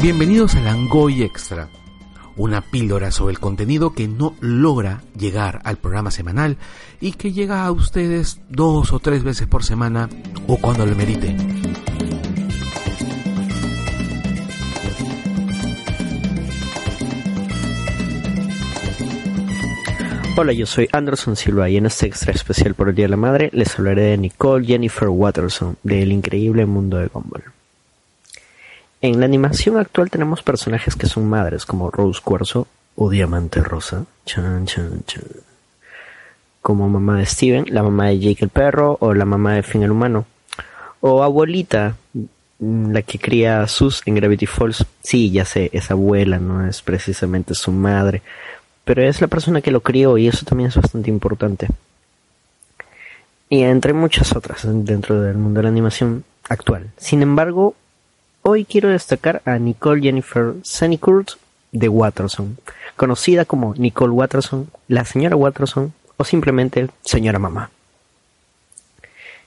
Bienvenidos a Langoy Extra, una píldora sobre el contenido que no logra llegar al programa semanal y que llega a ustedes dos o tres veces por semana o cuando lo merite. Hola, yo soy Anderson Silva y en este extra especial por el Día de la Madre les hablaré de Nicole Jennifer Watterson del increíble mundo de Gumball. En la animación actual tenemos personajes que son madres como Rose Cuarzo o Diamante Rosa, chan, chan, chan. como mamá de Steven, la mamá de Jake el perro o la mamá de Finn el humano, o abuelita, mm, la que cría a Sus en Gravity Falls. Sí, ya sé, es abuela, no es precisamente su madre, pero es la persona que lo crió y eso también es bastante importante. Y entre muchas otras dentro del mundo de la animación actual. Sin embargo, hoy quiero destacar a Nicole Jennifer Senikurt de Watterson, conocida como Nicole Watterson, la señora Watterson o simplemente señora mamá.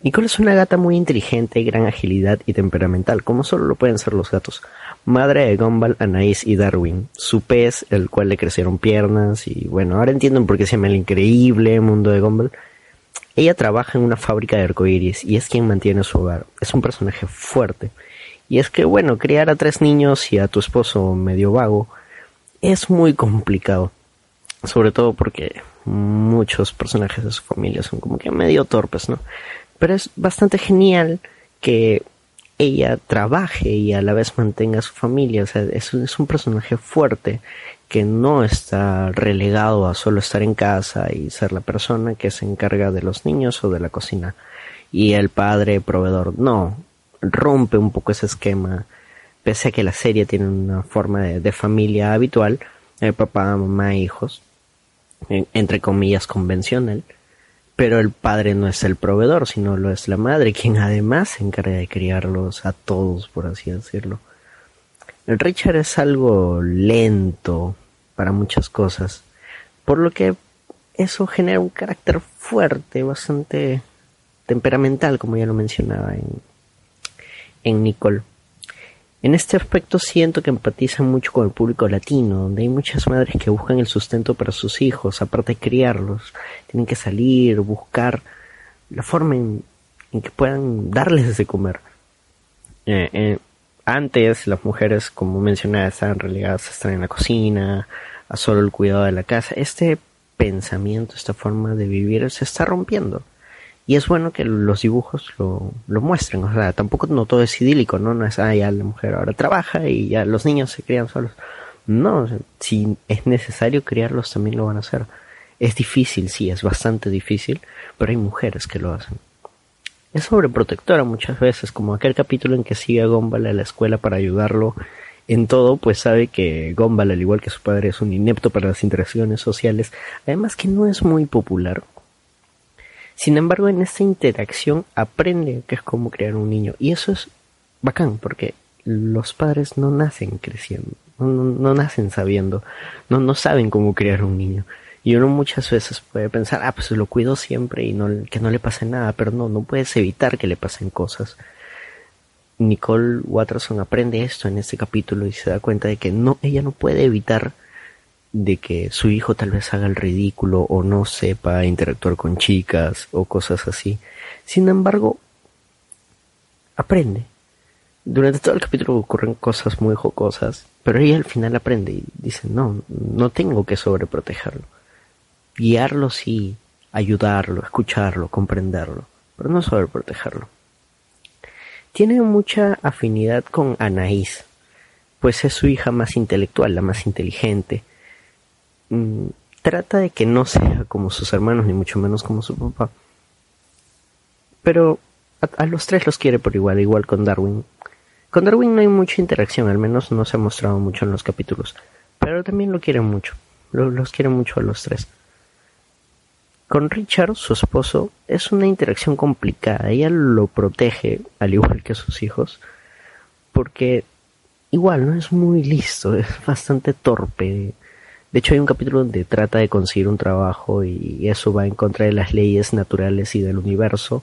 Nicole es una gata muy inteligente, gran agilidad y temperamental, como solo lo pueden ser los gatos. Madre de Gumball, Anaís y Darwin, su pez, el cual le crecieron piernas y bueno, ahora entienden por qué se llama el increíble mundo de Gumball. Ella trabaja en una fábrica de arcoíris y es quien mantiene su hogar. Es un personaje fuerte. Y es que bueno, criar a tres niños y a tu esposo medio vago es muy complicado. Sobre todo porque muchos personajes de su familia son como que medio torpes, ¿no? Pero es bastante genial que ella trabaje y a la vez mantenga a su familia. O sea, es, es un personaje fuerte que no está relegado a solo estar en casa y ser la persona que se encarga de los niños o de la cocina. Y el padre proveedor, no, rompe un poco ese esquema. Pese a que la serie tiene una forma de, familia habitual, el papá, mamá, hijos, entre comillas convencional, pero el padre no es el proveedor, sino lo es la madre, quien además se encarga de criarlos a todos, por así decirlo. El Richard es algo lento para muchas cosas, por lo que eso genera un carácter fuerte, bastante temperamental, como ya lo mencionaba en, en Nicole. En este aspecto siento que empatiza mucho con el público latino, donde hay muchas madres que buscan el sustento para sus hijos, aparte de criarlos. Tienen que salir, buscar la forma en, que puedan darles de comer. Eh, eh, antes las mujeres, como mencionaba, estaban relegadas a estar en la cocina, a solo el cuidado de la casa. Este pensamiento, esta forma de vivir se está rompiendo. Y es bueno que los dibujos lo, lo muestren, o sea, tampoco no todo es idílico, ¿no? No es, ah, ya la mujer ahora trabaja y ya los niños se crían solos. No, si es necesario criarlos también lo van a hacer. Es difícil, sí, es bastante difícil, pero hay mujeres que lo hacen. Es sobreprotectora muchas veces, como aquel capítulo en que sigue a Gumball a la escuela para ayudarlo en todo, pues sabe que Gumball, al igual que su padre, es un inepto para las interacciones sociales, además que no es muy popular, sin embargo, en esta interacción aprende que es como crear un niño. Y eso es bacán, porque los padres no nacen creciendo, no, nacen sabiendo, no, no saben cómo crear un niño. Y uno muchas veces puede pensar, ah, pues lo cuido siempre y no, que no le pase nada, pero no, no puedes evitar que le pasen cosas. Nicole Watterson aprende esto en este capítulo y se da cuenta de que no, ella no puede evitar de que su hijo tal vez haga el ridículo o no sepa interactuar con chicas o cosas así. Sin embargo, aprende. Durante todo el capítulo ocurren cosas muy jocosas, pero ella al final aprende y dice, no, no tengo que sobreprotegerlo. Guiarlo sí, ayudarlo, escucharlo, comprenderlo, pero no sobreprotegerlo. Tiene mucha afinidad con Anaís, pues es su hija más intelectual, la más inteligente, mm, trata de que no sea como sus hermanos, ni mucho menos como su papá. Pero a, los tres los quiere por igual, igual con Darwin. Con Darwin no hay mucha interacción, al menos no se ha mostrado mucho en los capítulos. Pero también lo quiere mucho. los quiere mucho a los tres. Con Richard, su esposo, es una interacción complicada. Ella lo protege, al igual que sus hijos, porque igual no es muy listo, es bastante torpe. De hecho, hay un capítulo donde trata de conseguir un trabajo y eso va en contra de las leyes naturales y del universo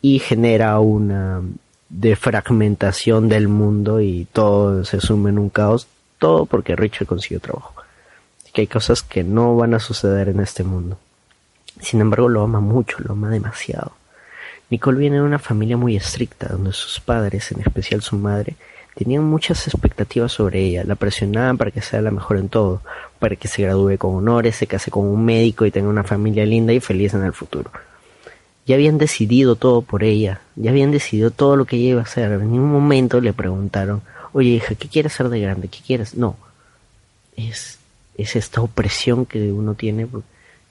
y genera una defragmentación del mundo y todo se suma en un caos, todo porque Richard consiguió trabajo. Así que hay cosas que no van a suceder en este mundo. Sin embargo, lo ama mucho, lo ama demasiado. Nicole viene de una familia muy estricta, donde sus padres, en especial su madre, tenían muchas expectativas sobre ella, la presionaban para que sea la mejor en todo, para que se gradúe con honores, se case con un médico y tenga una familia linda y feliz en el futuro. Ya habían decidido todo por ella, ya habían decidido todo lo que ella iba a hacer. En ningún momento le preguntaron, oye hija, ¿qué quieres ser de grande? ¿Qué quieres? No, es, es esta opresión que uno tiene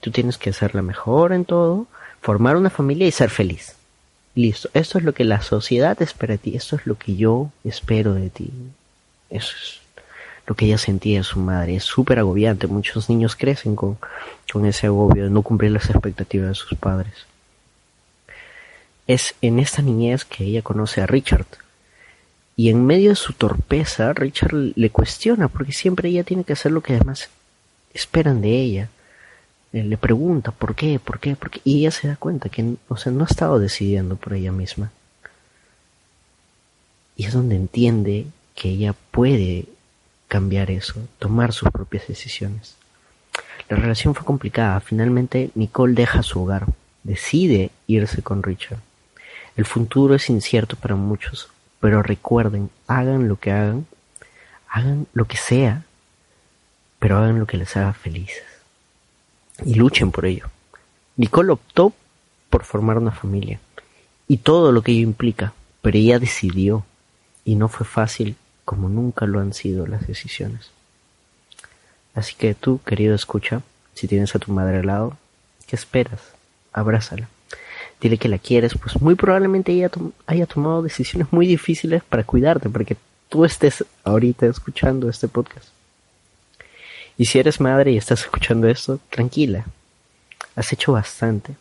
Tú tienes que ser la mejor en todo, formar una familia y ser feliz. Listo, esto es lo que la sociedad espera de ti, esto es lo que yo espero de ti. Eso es lo que ella sentía de su madre. Es súper agobiante. Muchos niños crecen con, con ese agobio de no cumplir las expectativas de sus padres. Es en esta niñez que ella conoce a Richard. Y en medio de su torpeza, Richard le cuestiona, porque siempre ella tiene que hacer lo que además esperan de ella le pregunta por qué, por qué, por qué, y ella se da cuenta que, o sea, no ha estado decidiendo por ella misma. Y es donde entiende que ella puede cambiar eso, tomar sus propias decisiones. La relación fue complicada. Finalmente Nicole deja su hogar, decide irse con Richard. El futuro es incierto para muchos, pero recuerden, hagan lo que hagan, hagan lo que sea, pero hagan lo que les haga felices y luchen por ello. Nicole optó por formar una familia y todo lo que ello implica, pero ella decidió y no fue fácil como nunca lo han sido las decisiones. Así que tú, querido escucha, si tienes a tu madre al lado, ¿qué esperas? Abrázala. Dile que la quieres, pues muy probablemente ella haya tomado decisiones muy difíciles para cuidarte, para que tú estés ahorita escuchando este podcast. Y si eres madre y estás escuchando esto, tranquila. Has hecho bastante.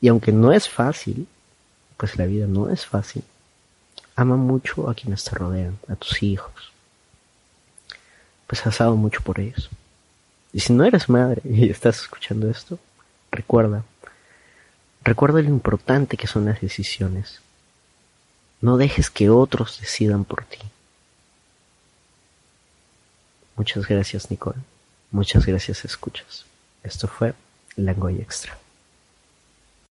Y aunque no es fácil, pues la vida no es fácil, ama mucho a quienes te rodean, a tus hijos. Pues has dado mucho por ellos. Y si no eres madre y estás escuchando esto, recuerda, recuerda lo importante que son las decisiones. No dejes que otros decidan por ti. Muchas gracias, Nicole. Muchas gracias, escuchas. Esto fue Langoy Extra.